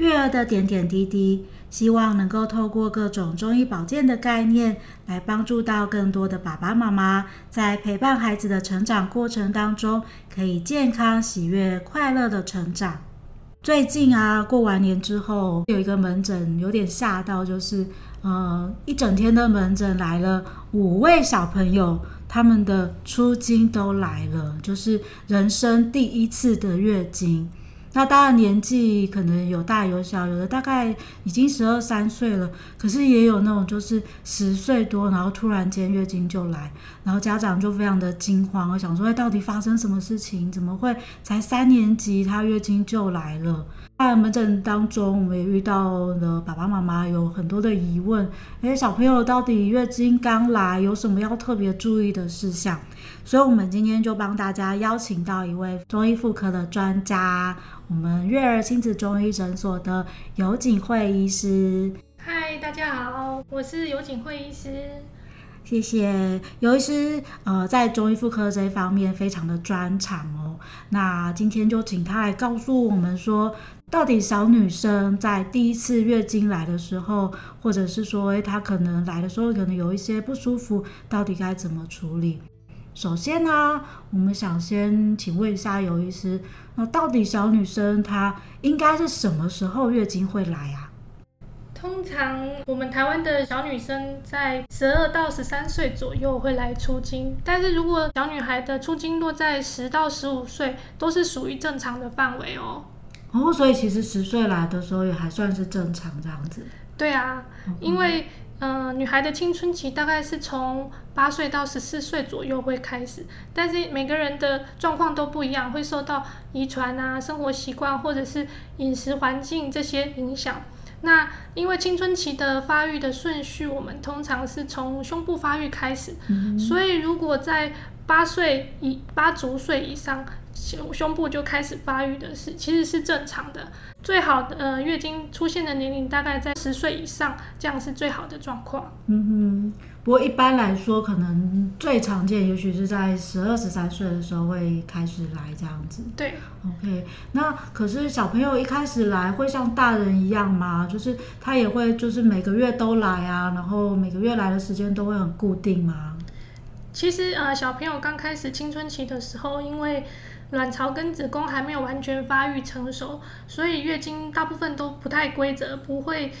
育儿的点点滴滴，希望能够透过各种中医保健的概念，来帮助到更多的爸爸妈妈，在陪伴孩子的成长过程当中，可以健康、喜悦、快乐的成长。最近啊，过完年之后，有一个门诊有点吓到，就是。呃，一整天的门诊来了五位小朋友，他们的初经都来了，就是人生第一次的月经。那当然年纪可能有大有小，有的大概已经十二三岁了，可是也有那种就是十岁多，然后突然间月经就来，然后家长就非常的惊慌，想说，哎，到底发生什么事情？怎么会才三年级，他月经就来了？在门诊当中，我们也遇到了爸爸妈妈有很多的疑问。诶，小朋友到底月经刚来，有什么要特别注意的事项？所以，我们今天就帮大家邀请到一位中医妇科的专家，我们悦儿亲子中医诊所的游景惠医师。嗨，大家好，我是游景惠医师。谢谢尤医师，呃，在中医妇科这一方面非常的专长哦。那今天就请他来告诉我们说，到底小女生在第一次月经来的时候，或者是说，诶，她可能来的时候可能有一些不舒服，到底该怎么处理？首先呢，我们想先请问一下游医师，那到底小女生她应该是什么时候月经会来啊？通常我们台湾的小女生在十二到十三岁左右会来出经，但是如果小女孩的出经落在十到十五岁，都是属于正常的范围哦。哦，所以其实十岁来的时候也还算是正常这样子。对啊，因为嗯、呃，女孩的青春期大概是从八岁到十四岁左右会开始，但是每个人的状况都不一样，会受到遗传啊、生活习惯或者是饮食环境这些影响。那因为青春期的发育的顺序，我们通常是从胸部发育开始，嗯、所以如果在八岁以八足岁以上，胸胸部就开始发育的是，其实是正常的。最好的呃月经出现的年龄大概在十岁以上，这样是最好的状况。嗯哼。不过一般来说，可能最常见，也许是在十二、十三岁的时候会开始来这样子。对，OK。那可是小朋友一开始来会像大人一样吗？就是他也会就是每个月都来啊，然后每个月来的时间都会很固定吗？其实呃，小朋友刚开始青春期的时候，因为卵巢跟子宫还没有完全发育成熟，所以月经大部分都不太规则，不会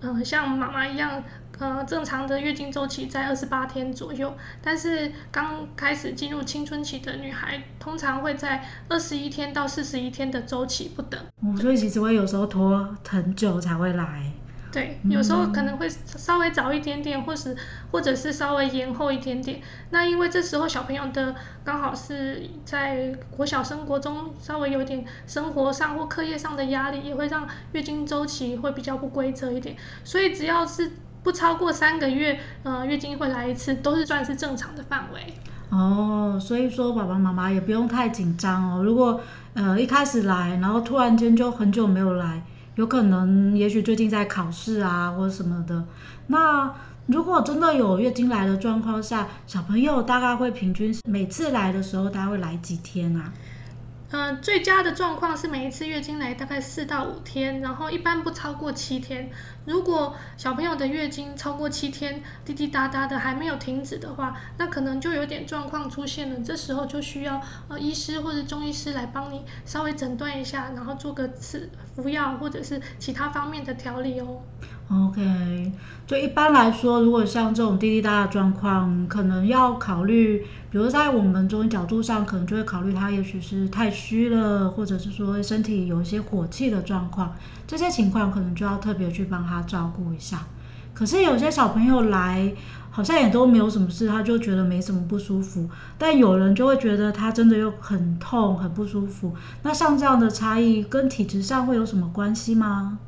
嗯、呃、像妈妈一样。呃，正常的月经周期在二十八天左右，但是刚开始进入青春期的女孩，通常会在二十一天到四十一天的周期不等。嗯，所以其实会有时候拖很久才会来。对，有时候可能会稍微早一点点，或是或者是稍微延后一点点。那因为这时候小朋友的刚好是在国小生活中，稍微有点生活上或课业上的压力，也会让月经周期会比较不规则一点。所以只要是不超过三个月，呃，月经会来一次，都是算是正常的范围。哦，所以说爸爸妈妈也不用太紧张哦。如果呃一开始来，然后突然间就很久没有来，有可能也许最近在考试啊或者什么的。那如果真的有月经来的状况下，小朋友大概会平均每次来的时候，大概会来几天啊？呃，最佳的状况是每一次月经来大概四到五天，然后一般不超过七天。如果小朋友的月经超过七天，滴滴答答的还没有停止的话，那可能就有点状况出现了。这时候就需要呃医师或者中医师来帮你稍微诊断一下，然后做个吃服药或者是其他方面的调理哦。OK，就一般来说，如果像这种滴滴答答的状况，可能要考虑，比如在我们中医角度上，可能就会考虑他也许是太虚了，或者是说身体有一些火气的状况，这些情况可能就要特别去帮他照顾一下。可是有些小朋友来，好像也都没有什么事，他就觉得没什么不舒服，但有人就会觉得他真的又很痛、很不舒服。那像这样的差异，跟体质上会有什么关系吗？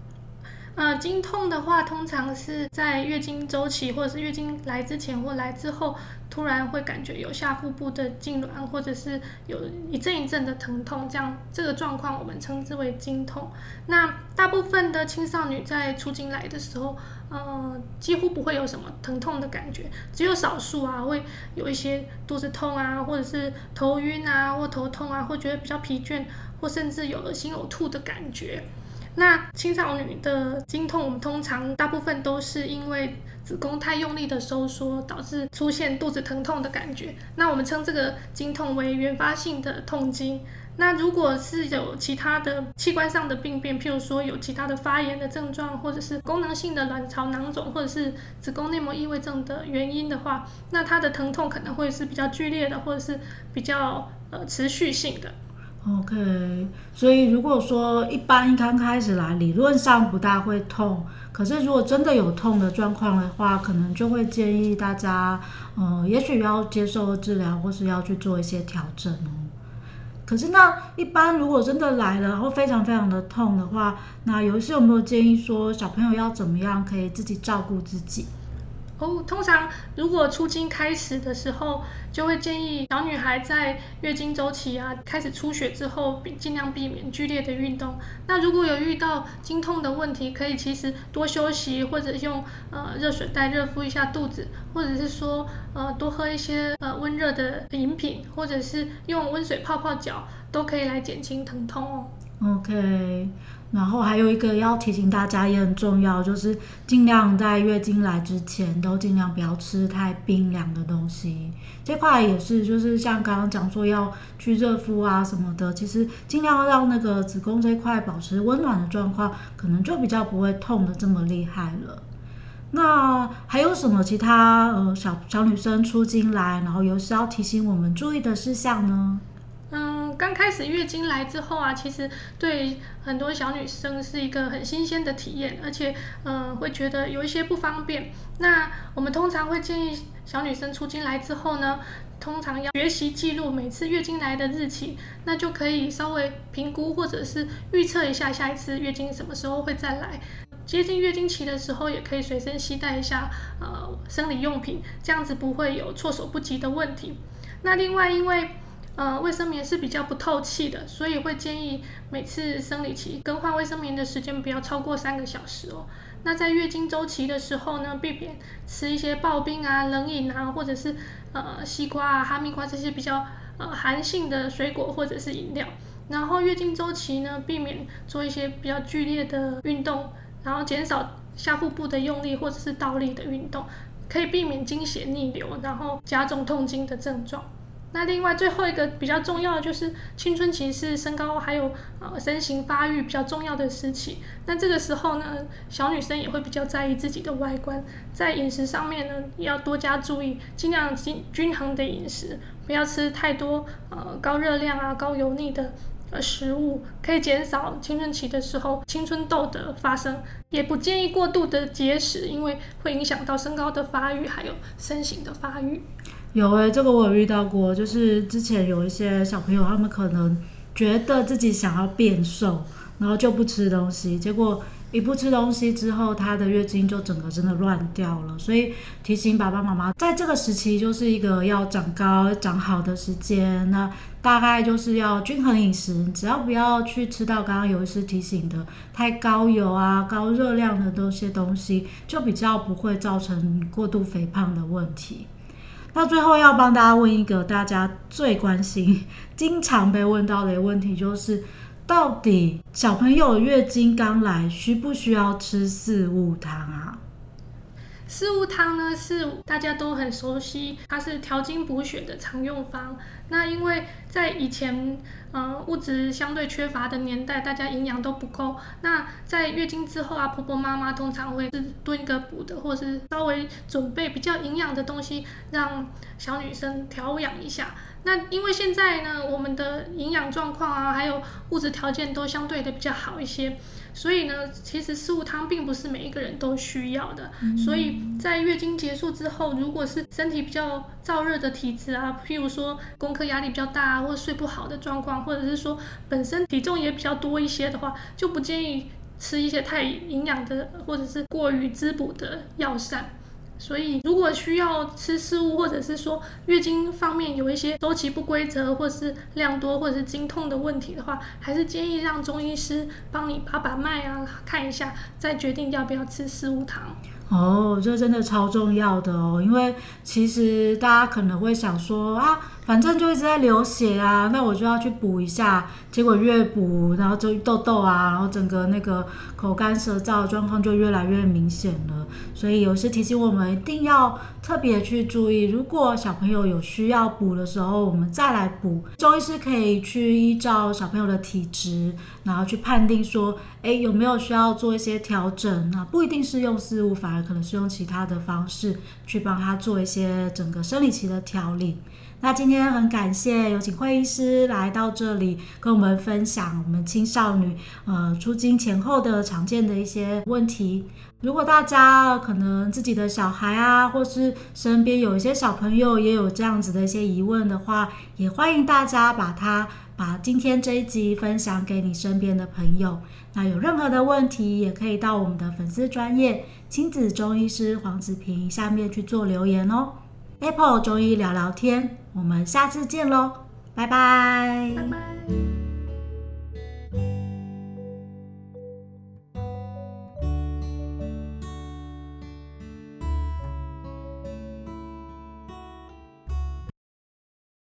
呃，经痛的话，通常是在月经周期或者是月经来之前或来之后，突然会感觉有下腹部的痉挛，或者是有一阵一阵的疼痛，这样这个状况我们称之为经痛。那大部分的青少女在初经来的时候，呃，几乎不会有什么疼痛的感觉，只有少数啊会有一些肚子痛啊，或者是头晕啊，或头痛啊，或觉得比较疲倦，或甚至有恶心呕吐的感觉。那青少女的经痛，我们通常大部分都是因为子宫太用力的收缩，导致出现肚子疼痛的感觉。那我们称这个经痛为原发性的痛经。那如果是有其他的器官上的病变，譬如说有其他的发炎的症状，或者是功能性的卵巢囊肿，或者是子宫内膜异位症的原因的话，那它的疼痛可能会是比较剧烈的，或者是比较呃持续性的。OK，所以如果说一般刚开始来，理论上不大会痛。可是如果真的有痛的状况的话，可能就会建议大家，呃，也许要接受治疗，或是要去做一些调整哦。可是那一般如果真的来了，然后非常非常的痛的话，那有一些有没有建议说小朋友要怎么样可以自己照顾自己？哦，通常如果初经开始的时候，就会建议小女孩在月经周期啊开始出血之后，尽量避免剧烈的运动。那如果有遇到经痛的问题，可以其实多休息，或者用呃热水袋热敷一下肚子，或者是说呃多喝一些呃温热的饮品，或者是用温水泡泡脚，都可以来减轻疼痛哦。OK。然后还有一个要提醒大家也很重要，就是尽量在月经来之前都尽量不要吃太冰凉的东西。这块也是，就是像刚刚讲说要去热敷啊什么的，其实尽量让那个子宫这块保持温暖的状况，可能就比较不会痛得这么厉害了。那还有什么其他呃小小女生出经来，然后有需要提醒我们注意的事项呢？刚开始月经来之后啊，其实对很多小女生是一个很新鲜的体验，而且嗯、会觉得有一些不方便。那我们通常会建议小女生初经来之后呢，通常要学习记录每次月经来的日期，那就可以稍微评估或者是预测一下下一次月经什么时候会再来。接近月经期的时候，也可以随身携带一下呃生理用品，这样子不会有措手不及的问题。那另外因为呃，卫生棉是比较不透气的，所以会建议每次生理期更换卫生棉的时间不要超过三个小时哦。那在月经周期的时候呢，避免吃一些刨冰啊、冷饮啊，或者是呃西瓜啊、哈密瓜这些比较呃寒性的水果或者是饮料。然后月经周期呢，避免做一些比较剧烈的运动，然后减少下腹部的用力或者是倒立的运动，可以避免经血逆流，然后加重痛经的症状。那另外最后一个比较重要的就是青春期是身高还有呃身形发育比较重要的时期。那这个时候呢，小女生也会比较在意自己的外观，在饮食上面呢要多加注意，尽量均均衡的饮食，不要吃太多呃高热量啊高油腻的呃食物，可以减少青春期的时候青春痘的发生。也不建议过度的节食，因为会影响到身高的发育还有身形的发育。有诶、这个我有遇到过，就是之前有一些小朋友，他们可能觉得自己想要变瘦，然后就不吃东西，结果一不吃东西之后，他的月经就整个真的乱掉了。所以提醒爸爸妈妈，在这个时期就是一个要长高、长好的时间，那大概就是要均衡饮食，只要不要去吃到刚刚有一师提醒的太高油啊、高热量的这些东西，就比较不会造成过度肥胖的问题。那最后要帮大家问一个大家最关心、经常被问到的一个问题，就是到底小朋友月经刚来需不需要吃四物汤啊？四物汤呢是大家都很熟悉，它是调经补血的常用方。那因为在以前，嗯、呃，物质相对缺乏的年代，大家营养都不够。那在月经之后啊，婆婆妈妈通常会是炖一个补的，或是稍微准备比较营养的东西，让小女生调养一下。那因为现在呢，我们的营养状况啊，还有物质条件都相对的比较好一些。所以呢，其实四物汤并不是每一个人都需要的。嗯、所以在月经结束之后，如果是身体比较燥热的体质啊，譬如说功课压力比较大啊，或者睡不好的状况，或者是说本身体重也比较多一些的话，就不建议吃一些太营养的或者是过于滋补的药膳。所以，如果需要吃食物，或者是说月经方面有一些周期不规则，或者是量多，或者是经痛的问题的话，还是建议让中医师帮你把把脉啊，看一下，再决定要不要吃四物汤。哦，这真的超重要的哦，因为其实大家可能会想说啊，反正就一直在流血啊，那我就要去补一下，结果越补，然后就痘痘啊，然后整个那个口干舌燥状况就越来越明显了。所以有时提醒我们一定要特别去注意，如果小朋友有需要补的时候，我们再来补。中医师可以去依照小朋友的体质，然后去判定说，诶，有没有需要做一些调整啊？不一定是用四物，法可能是用其他的方式去帮他做一些整个生理期的调理。那今天很感谢有请惠医师来到这里跟我们分享我们青少女呃出经前后的常见的一些问题。如果大家可能自己的小孩啊，或是身边有一些小朋友也有这样子的一些疑问的话，也欢迎大家把它把今天这一集分享给你身边的朋友。那有任何的问题，也可以到我们的粉丝专业亲子中医师黄子平下面去做留言哦。Apple 中医聊聊天，我们下次见喽，拜拜。